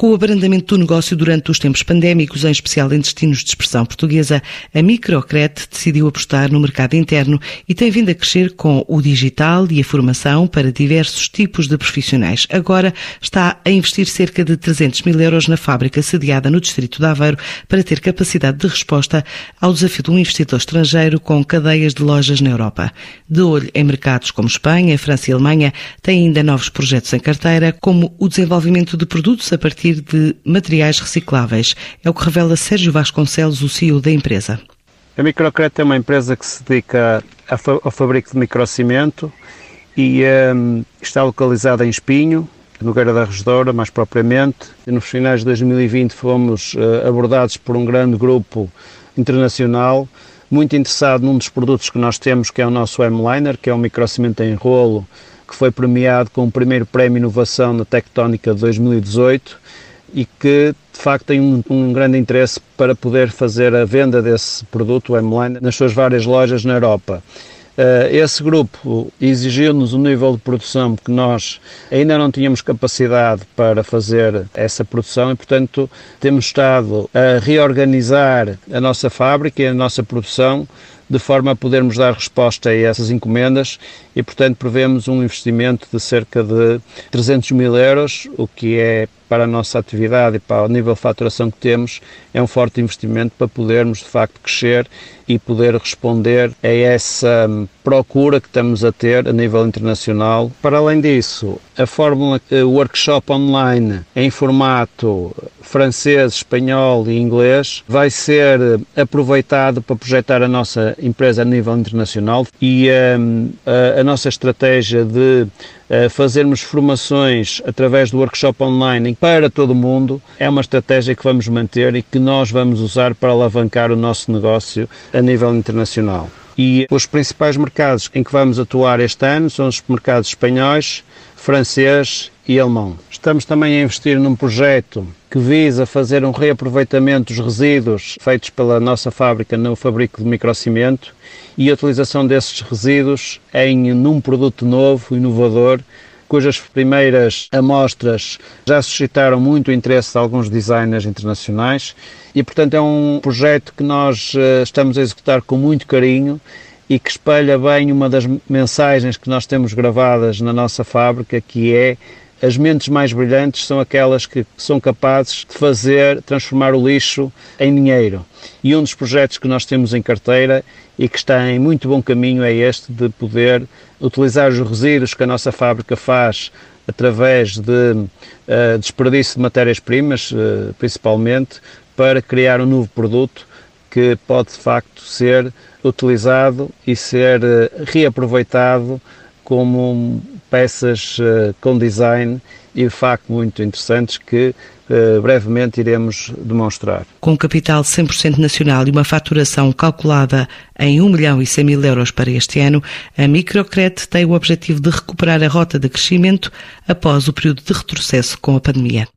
Com o abrandamento do negócio durante os tempos pandémicos, em especial em destinos de expressão portuguesa, a Microcred decidiu apostar no mercado interno e tem vindo a crescer com o digital e a formação para diversos tipos de profissionais. Agora está a investir cerca de 300 mil euros na fábrica sediada no distrito de Aveiro para ter capacidade de resposta ao desafio de um investidor estrangeiro com cadeias de lojas na Europa. De olho em mercados como Espanha, França e Alemanha, tem ainda novos projetos em carteira, como o desenvolvimento de produtos a partir de materiais recicláveis. É o que revela Sérgio Vasconcelos, o CEO da empresa. A Microcret é uma empresa que se dedica ao fabrico de microcimento e um, está localizada em Espinho, no Gueira da Regedora, mais propriamente. E nos finais de 2020 fomos uh, abordados por um grande grupo internacional muito interessado num dos produtos que nós temos, que é o nosso M-Liner, que é um microcimento em rolo, que foi premiado com o primeiro Prémio Inovação na Tectónica de 2018 e que de facto tem um, um, grande interesse para poder fazer a venda desse produto, o M-Liner, nas suas várias lojas na Europa. Uh, esse grupo exigiu-nos um nível de produção que nós ainda não tínhamos capacidade para fazer essa produção e, portanto, temos estado a reorganizar a nossa fábrica e a nossa produção de forma a podermos dar resposta a essas encomendas e, portanto, prevemos um investimento de cerca de 300 mil euros, o que é para a nossa atividade e para o nível de faturação que temos, é um forte investimento para podermos de facto crescer e poder responder a essa procura que estamos a ter a nível internacional. Para além disso, a fórmula workshop online em formato francês, espanhol e inglês vai ser aproveitado para projetar a nossa empresa a nível internacional e um, a, a nossa estratégia de fazermos formações através do workshop online para todo mundo é uma estratégia que vamos manter e que nós vamos usar para alavancar o nosso negócio a nível internacional. E os principais mercados em que vamos atuar este ano são os mercados espanhóis, francês e alemão. Estamos também a investir num projeto que visa fazer um reaproveitamento dos resíduos feitos pela nossa fábrica no fabrico de microcimento e a utilização desses resíduos em num produto novo, inovador, cujas primeiras amostras já suscitaram muito interesse de alguns designers internacionais e, portanto, é um projeto que nós eh, estamos a executar com muito carinho e que espelha bem uma das mensagens que nós temos gravadas na nossa fábrica, que é as mentes mais brilhantes são aquelas que são capazes de fazer, transformar o lixo em dinheiro. E um dos projetos que nós temos em carteira e que está em muito bom caminho é este de poder utilizar os resíduos que a nossa fábrica faz através de uh, desperdício de matérias-primas, uh, principalmente, para criar um novo produto que pode de facto ser utilizado e ser uh, reaproveitado como peças uh, com design e de facto muito interessantes que uh, brevemente iremos demonstrar. Com capital 100% nacional e uma faturação calculada em 1 milhão e 100 mil euros para este ano, a Microcred tem o objetivo de recuperar a rota de crescimento após o período de retrocesso com a pandemia.